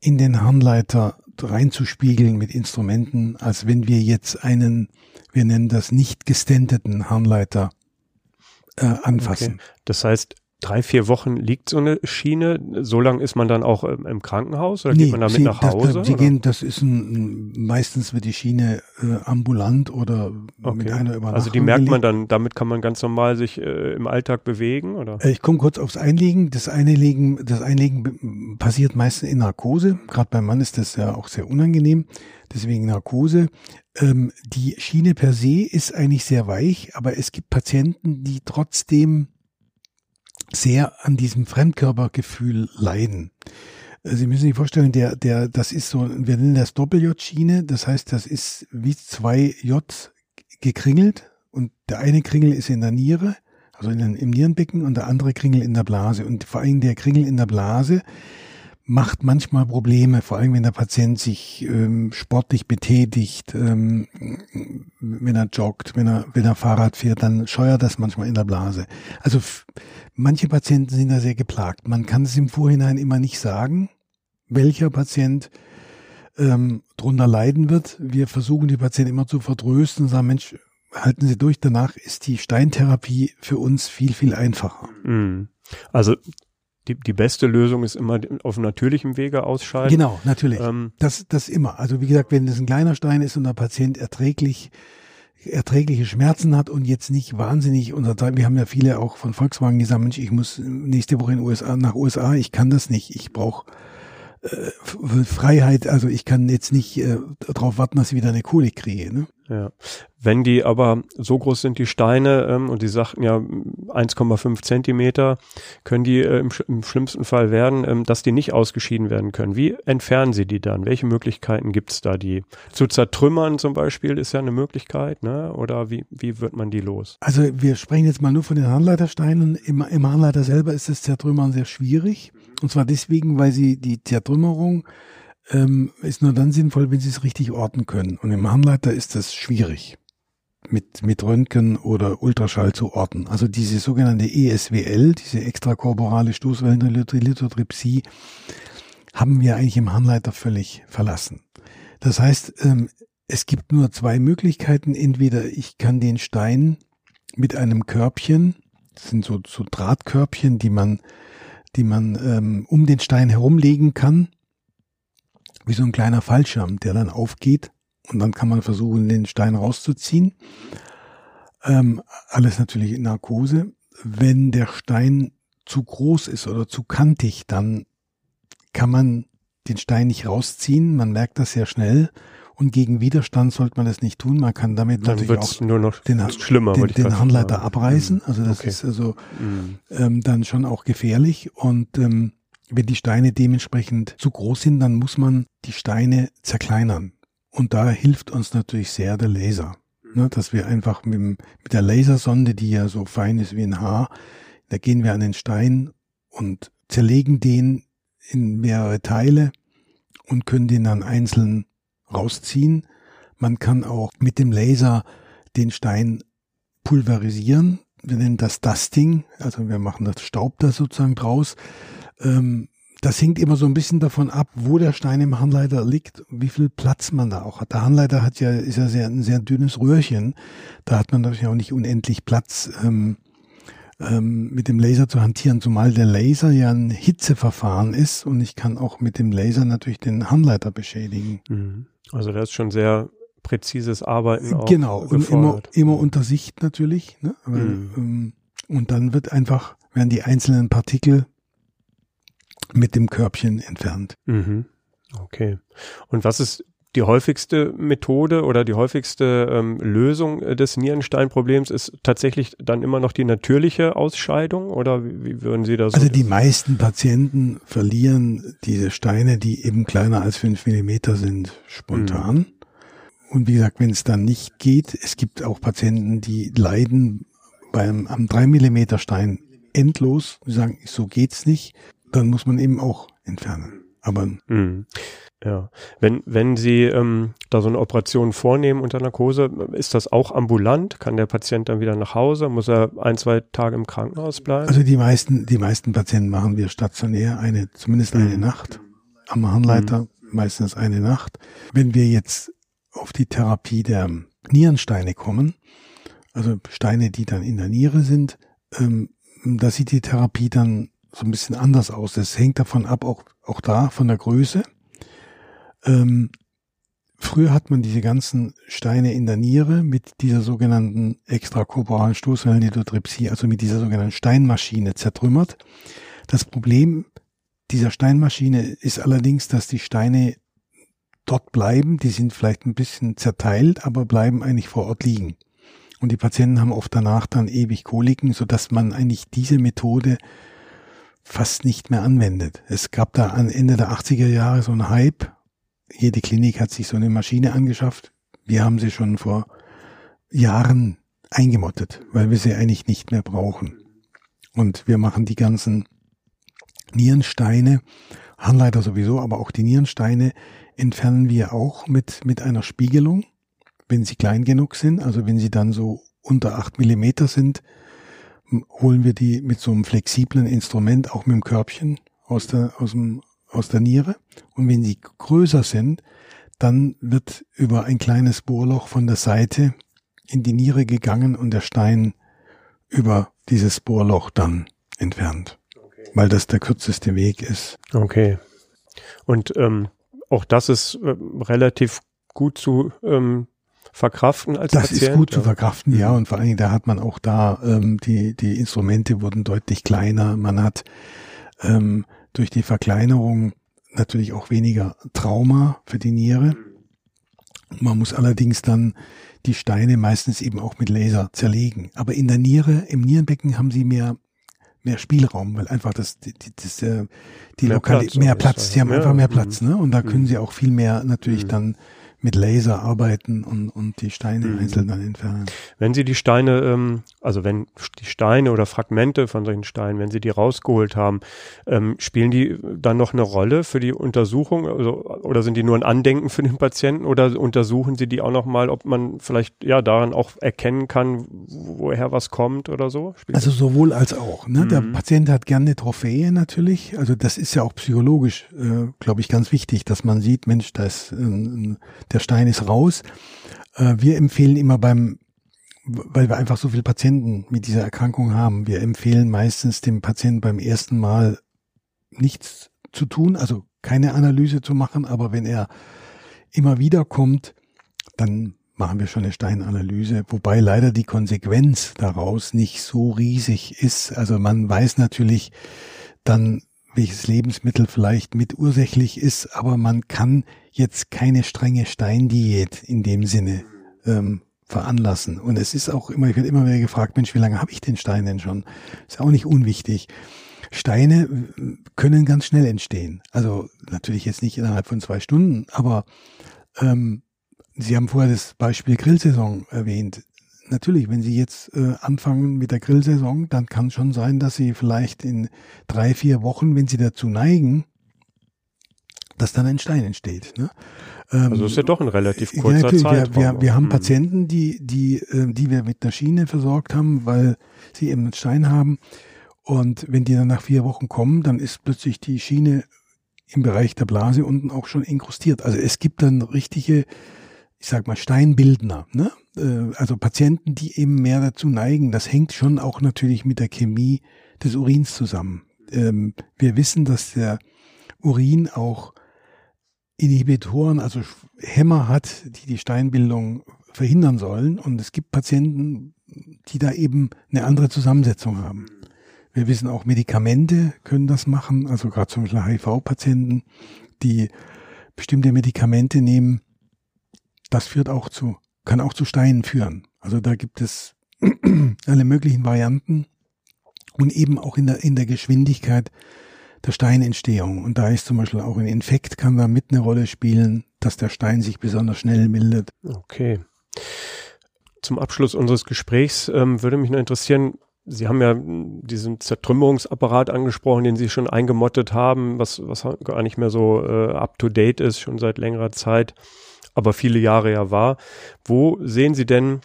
in den Harnleiter reinzuspiegeln mit Instrumenten, als wenn wir jetzt einen, wir nennen das nicht gestenteten Harnleiter äh, anfassen. Okay. Das heißt, drei, vier Wochen liegt so eine Schiene. So lange ist man dann auch ähm, im Krankenhaus oder nee, geht man damit sie, nach Hause? Das, sie gehen, das ist ein, meistens wird die Schiene äh, ambulant oder okay. mit einer Übernachtung. Also die merkt man dann, damit kann man ganz normal sich äh, im Alltag bewegen, oder? Äh, ich komme kurz aufs Einlegen. Das Einlegen, das Einlegen passiert meistens in Narkose. Gerade beim Mann ist das ja auch sehr unangenehm. Deswegen Narkose. Ähm, die Schiene per se ist eigentlich sehr weich, aber es gibt Patienten, die trotzdem sehr an diesem Fremdkörpergefühl leiden. Äh, Sie müssen sich vorstellen, der, der, das ist so, wir nennen das Doppel-J-Schiene, das heißt, das ist wie zwei J gekringelt und der eine Kringel ist in der Niere, also in im Nierenbecken und der andere Kringel in der Blase und vor allem der Kringel in der Blase macht manchmal Probleme, vor allem wenn der Patient sich ähm, sportlich betätigt, ähm, wenn er joggt, wenn er, wenn er Fahrrad fährt, dann scheuert das manchmal in der Blase. Also manche Patienten sind da sehr geplagt. Man kann es im Vorhinein immer nicht sagen, welcher Patient ähm, drunter leiden wird. Wir versuchen die Patienten immer zu vertrösten und sagen, Mensch, halten Sie durch, danach ist die Steintherapie für uns viel, viel einfacher. Mhm. Also die, die beste Lösung ist immer auf natürlichem Wege ausscheiden. Genau, natürlich. Ähm, das, das immer. Also wie gesagt, wenn es ein kleiner Stein ist und der Patient erträglich erträgliche Schmerzen hat und jetzt nicht wahnsinnig unser wir haben ja viele auch von Volkswagen gesagt, Mensch, ich muss nächste Woche in USA nach USA, ich kann das nicht, ich brauche äh, Freiheit, also ich kann jetzt nicht äh, darauf warten, dass ich wieder eine Kolik kriege. Ne? Ja. Wenn die aber so groß sind, die Steine, ähm, und die sagten ja 1,5 Zentimeter, können die äh, im, im, schlimmsten Fall werden, ähm, dass die nicht ausgeschieden werden können. Wie entfernen sie die dann? Welche Möglichkeiten gibt's da? Die zu zertrümmern zum Beispiel ist ja eine Möglichkeit, ne? Oder wie, wie wird man die los? Also wir sprechen jetzt mal nur von den Harnleitersteinen. Im, im Harnleiter selber ist das Zertrümmern sehr schwierig. Und zwar deswegen, weil sie die Zertrümmerung ähm, ist nur dann sinnvoll, wenn sie es richtig orten können. Und im Harnleiter ist das schwierig mit, mit Röntgen oder Ultraschall zu orten. Also diese sogenannte ESWL, diese extrakorporale Stoßwellenlithotripsie, haben wir eigentlich im Harnleiter völlig verlassen. Das heißt, ähm, es gibt nur zwei Möglichkeiten. Entweder ich kann den Stein mit einem Körbchen, das sind so, so Drahtkörbchen, die man, die man ähm, um den Stein herumlegen kann, wie so ein kleiner Fallschirm, der dann aufgeht und dann kann man versuchen, den Stein rauszuziehen. Ähm, alles natürlich in Narkose. Wenn der Stein zu groß ist oder zu kantig, dann kann man den Stein nicht rausziehen. Man merkt das sehr schnell. Und gegen Widerstand sollte man das nicht tun. Man kann damit dann natürlich auch nur noch den, schlimmer, den, den Handleiter abreißen. Also das okay. ist also mhm. ähm, dann schon auch gefährlich. Und ähm, wenn die Steine dementsprechend zu groß sind, dann muss man die Steine zerkleinern. Und da hilft uns natürlich sehr der Laser. Ne, dass wir einfach mit, mit der Lasersonde, die ja so fein ist wie ein Haar, da gehen wir an den Stein und zerlegen den in mehrere Teile und können den dann einzeln rausziehen. Man kann auch mit dem Laser den Stein pulverisieren. wir nennen das Dusting, also wir machen das Staub da sozusagen draus. Ähm, das hängt immer so ein bisschen davon ab, wo der Stein im Handleiter liegt, wie viel Platz man da auch hat. Der Handleiter hat ja, ist ja sehr, ein sehr dünnes Röhrchen. Da hat man natürlich auch nicht unendlich Platz, ähm, ähm, mit dem Laser zu hantieren, zumal der Laser ja ein Hitzeverfahren ist und ich kann auch mit dem Laser natürlich den Handleiter beschädigen. Mhm. Also das ist schon sehr präzises Arbeiten auch Genau, und immer, immer unter Sicht natürlich. Ne? Weil, Mhm. ähm, und dann wird einfach, werden die einzelnen Partikel mit dem Körbchen entfernt. Mhm. Okay. Und was ist die häufigste Methode oder die häufigste ähm, Lösung äh, des Nierensteinproblems ist tatsächlich dann immer noch die natürliche Ausscheidung oder wie, wie würden Sie das? Also die meisten Patienten verlieren diese Steine, die eben kleiner als fünf Millimeter sind, spontan. Mhm. Und wie gesagt, wenn es dann nicht geht, es gibt auch Patienten, die leiden beim am drei Millimeter Stein endlos, die sagen, so geht's nicht, dann muss man eben auch entfernen. Aber Mhm. Ja, wenn wenn Sie ähm, da so eine Operation vornehmen unter Narkose, ist das auch ambulant? Kann der Patient dann wieder nach Hause? Muss er ein zwei Tage im Krankenhaus bleiben? Also die meisten, die meisten Patienten machen wir stationär eine, zumindest eine Mhm. Nacht am Harnleiter, meistens eine Nacht. Wenn wir jetzt auf die Therapie der Nierensteine kommen, also Steine, die dann in der Niere sind, ähm, da sieht die Therapie dann so ein bisschen anders aus. Es hängt davon ab, auch, auch da von der Größe. Ähm, früher hat man diese ganzen Steine in der Niere mit dieser sogenannten extrakorporalen Stoßwellenlithotripsie, also mit dieser sogenannten Steinmaschine zertrümmert. Das Problem dieser Steinmaschine ist allerdings, dass die Steine dort bleiben, die sind vielleicht ein bisschen zerteilt, aber bleiben eigentlich vor Ort liegen. Und die Patienten haben oft danach dann ewig Koliken, so dass man eigentlich diese Methode fast nicht mehr anwendet. Es gab da an Ende der 80er Jahre so einen Hype. Jede Klinik hat sich so eine Maschine angeschafft. Wir haben sie schon vor Jahren eingemottet, weil wir sie eigentlich nicht mehr brauchen. Und wir machen die ganzen Nierensteine, Harnleiter sowieso, aber auch die Nierensteine entfernen wir auch mit, mit einer Spiegelung, wenn sie klein genug sind. Also wenn sie dann so unter acht Millimeter sind, holen wir die mit so einem flexiblen Instrument, auch mit dem Körbchen aus der, aus dem, aus der Niere. Und wenn sie größer sind, dann wird über ein kleines Bohrloch von der Seite in die Niere gegangen und der Stein über dieses Bohrloch dann entfernt, weil das der kürzeste Weg ist. Okay. Und ähm, auch das ist äh, relativ gut zu ähm, verkraften als Das Patient. ist gut zu ja. verkraften, ja. Mhm. Und vor allen Dingen, da hat man auch da, ähm, die, die Instrumente wurden deutlich kleiner. Man hat ähm, durch die Verkleinerung natürlich auch weniger Trauma für die Niere. Man muss allerdings dann die Steine meistens eben auch mit Laser zerlegen. Aber in der Niere, im Nierenbecken haben sie mehr mehr Spielraum, weil einfach das, die, die, das, äh, die Mehr Lokalität, Platz mehr Platz, sie haben ja. einfach mehr mhm. Platz, ne? Und da können Mhm. sie auch viel mehr natürlich Mhm. dann mit Laser arbeiten und, und die Steine Mhm. einzeln dann entfernen. Wenn Sie die Steine, ähm, also wenn die Steine oder Fragmente von solchen Steinen, wenn Sie die rausgeholt haben, ähm, spielen die dann noch eine Rolle für die Untersuchung also, oder sind die nur ein Andenken für den Patienten oder untersuchen Sie die auch noch mal, ob man vielleicht ja daran auch erkennen kann, woher was kommt oder so? Spielt Also sowohl als auch. Ne? Der Mhm. Patient hat gerne eine Trophäe natürlich. Also das ist ja auch psychologisch, äh, glaube ich, ganz wichtig, dass man sieht, Mensch, da ist, äh, der Stein ist raus. Äh, wir empfehlen immer beim, weil wir einfach so viele Patienten mit dieser Erkrankung haben, wir empfehlen meistens dem Patienten beim ersten Mal nichts zu tun, also keine Analyse zu machen, aber wenn er immer wieder kommt, dann machen wir schon eine Steinanalyse, wobei leider die Konsequenz daraus nicht so riesig ist. Also man weiß natürlich dann, welches Lebensmittel vielleicht mit ursächlich ist, aber man kann jetzt keine strenge Steindiät in dem Sinne ähm, veranlassen. Und es ist auch immer, ich werde immer wieder gefragt, Mensch, wie lange habe ich den Stein denn schon? Ist auch nicht unwichtig. Steine äh, können ganz schnell entstehen. Also natürlich jetzt nicht innerhalb von zwei Stunden, aber ähm, Sie haben vorher das Beispiel Grillsaison erwähnt. Natürlich, wenn Sie jetzt äh, anfangen mit der Grillsaison, dann kann schon sein, dass Sie vielleicht in drei, vier Wochen, wenn Sie dazu neigen, dass dann ein Stein entsteht. Ne? Also ist ja doch ein relativ kurzer ja, Zeitraum. Wir, wir, wir haben hm. Patienten, die, die, äh, die wir mit einer Schiene versorgt haben, weil sie eben einen Stein haben. Und wenn die dann nach vier Wochen kommen, dann ist plötzlich die Schiene im Bereich der Blase unten auch schon inkrustiert. Also es gibt dann richtige, ich sag mal, Steinbildner, ne? Äh, also Patienten, die eben mehr dazu neigen. Das hängt schon auch natürlich mit der Chemie des Urins zusammen. Ähm, wir wissen, dass der Urin auch Inhibitoren, also Hämmer hat, die die Steinbildung verhindern sollen. Und es gibt Patienten, die da eben eine andere Zusammensetzung haben. Wir wissen auch, Medikamente können das machen, also gerade zum Beispiel HIV-Patienten, die bestimmte Medikamente nehmen. Das führt auch zu, kann auch zu Steinen führen. Also da gibt es alle möglichen Varianten und eben auch in der, in der Geschwindigkeit der Steinentstehung. Und da ist zum Beispiel auch ein Infekt kann da mit eine Rolle spielen, dass der Stein sich besonders schnell bildet. Okay. Zum Abschluss unseres Gesprächs ähm, würde mich nur interessieren, Sie haben ja diesen Zertrümmerungsapparat angesprochen, den Sie schon eingemottet haben, was, was gar nicht mehr so äh, up-to-date ist, schon seit längerer Zeit, aber viele Jahre ja war. Wo sehen Sie denn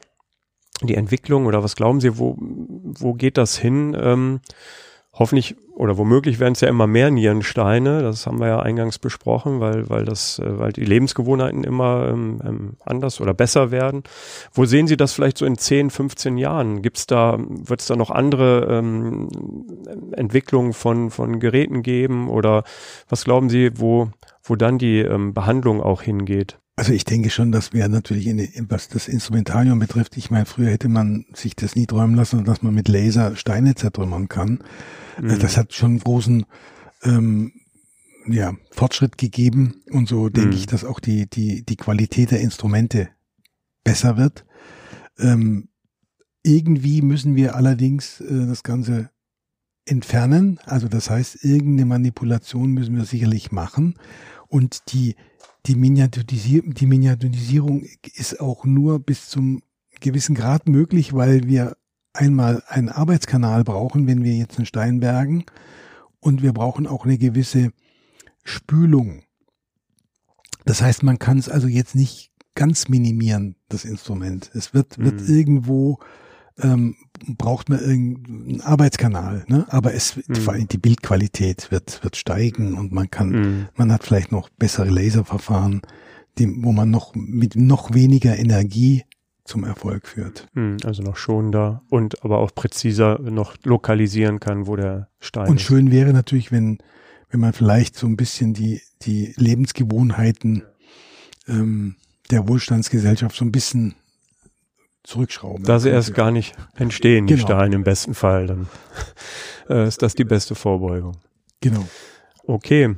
die Entwicklung oder was glauben Sie, wo, wo geht das hin? Ähm, hoffentlich oder womöglich werden es ja immer mehr Nierensteine, das haben wir ja eingangs besprochen, weil, weil das, äh, weil die Lebensgewohnheiten immer ähm, ähm, anders oder besser werden. Wo sehen Sie das vielleicht so in 10, 15 Jahren? Gibt's da, wird es da noch andere ähm, Entwicklungen von, von Geräten geben oder was glauben Sie, wo, wo dann die ähm, Behandlung auch hingeht? Also ich denke schon, dass wir natürlich, in, was das Instrumentarium betrifft, ich meine, früher hätte man sich das nie träumen lassen, dass man mit Laser Steine zertrümmern kann. Mhm. Das hat schon großen ähm, ja, Fortschritt gegeben und so denke mhm. ich, dass auch die, die, die Qualität der Instrumente besser wird. Ähm, irgendwie müssen wir allerdings äh, das Ganze entfernen. Also das heißt, irgendeine Manipulation müssen wir sicherlich machen. Und die die, Miniaturisier die Miniaturisierung ist auch nur bis zum gewissen Grad möglich, weil wir einmal einen Arbeitskanal brauchen, wenn wir jetzt einen Stein bergen und wir brauchen auch eine gewisse Spülung. Das heißt, man kann es also jetzt nicht ganz minimieren, das Instrument. Es wird, wird mhm. irgendwo ähm, braucht man irgendeinen Arbeitskanal, ne? Aber es mhm. die Bildqualität wird wird steigen und man kann, mhm. man hat vielleicht noch bessere Laserverfahren, die, wo man noch mit noch weniger Energie zum Erfolg führt. Mhm, also noch schonender und aber auch präziser noch lokalisieren kann, wo der Stein und ist. Und schön wäre natürlich, wenn wenn man vielleicht so ein bisschen die die Lebensgewohnheiten ähm, der Wohlstandsgesellschaft so ein bisschen zurückschrauben. Da sie erst gar nicht entstehen, die genau. Steine im besten Fall, dann äh, ist das die beste Vorbeugung. Genau. Okay.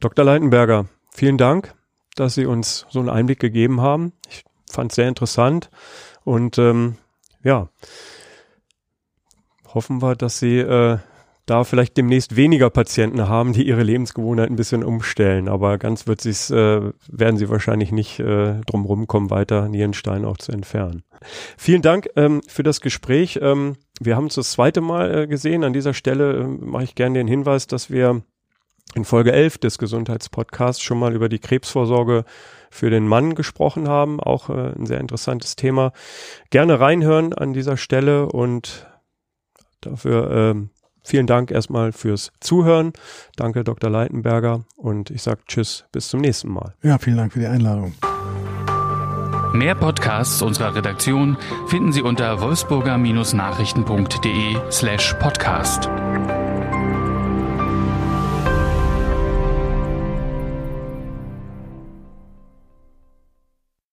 Dr. Leitenberger, vielen Dank, dass Sie uns so einen Einblick gegeben haben. Ich fand es sehr interessant und ähm, ja, hoffen wir, dass Sie äh, da vielleicht demnächst weniger Patienten haben, die ihre Lebensgewohnheiten ein bisschen umstellen. Aber ganz wird sie's, äh, werden sie wahrscheinlich nicht äh, drum kommen, weiter Nierenstein auch zu entfernen. Vielen Dank ähm, für das Gespräch. Ähm, wir haben uns das zweite Mal äh, gesehen. An dieser Stelle äh, mache ich gerne den Hinweis, dass wir in Folge 11 des Gesundheitspodcasts schon mal über die Krebsvorsorge für den Mann gesprochen haben. Auch äh, ein sehr interessantes Thema. Gerne reinhören an dieser Stelle und dafür ähm, Vielen Dank erstmal fürs Zuhören. Danke, Dr. Leitenberger. Und ich sage Tschüss, bis zum nächsten Mal. Ja, vielen Dank für die Einladung. Mehr Podcasts unserer Redaktion finden Sie unter wolfsburger-nachrichten.de slash podcast.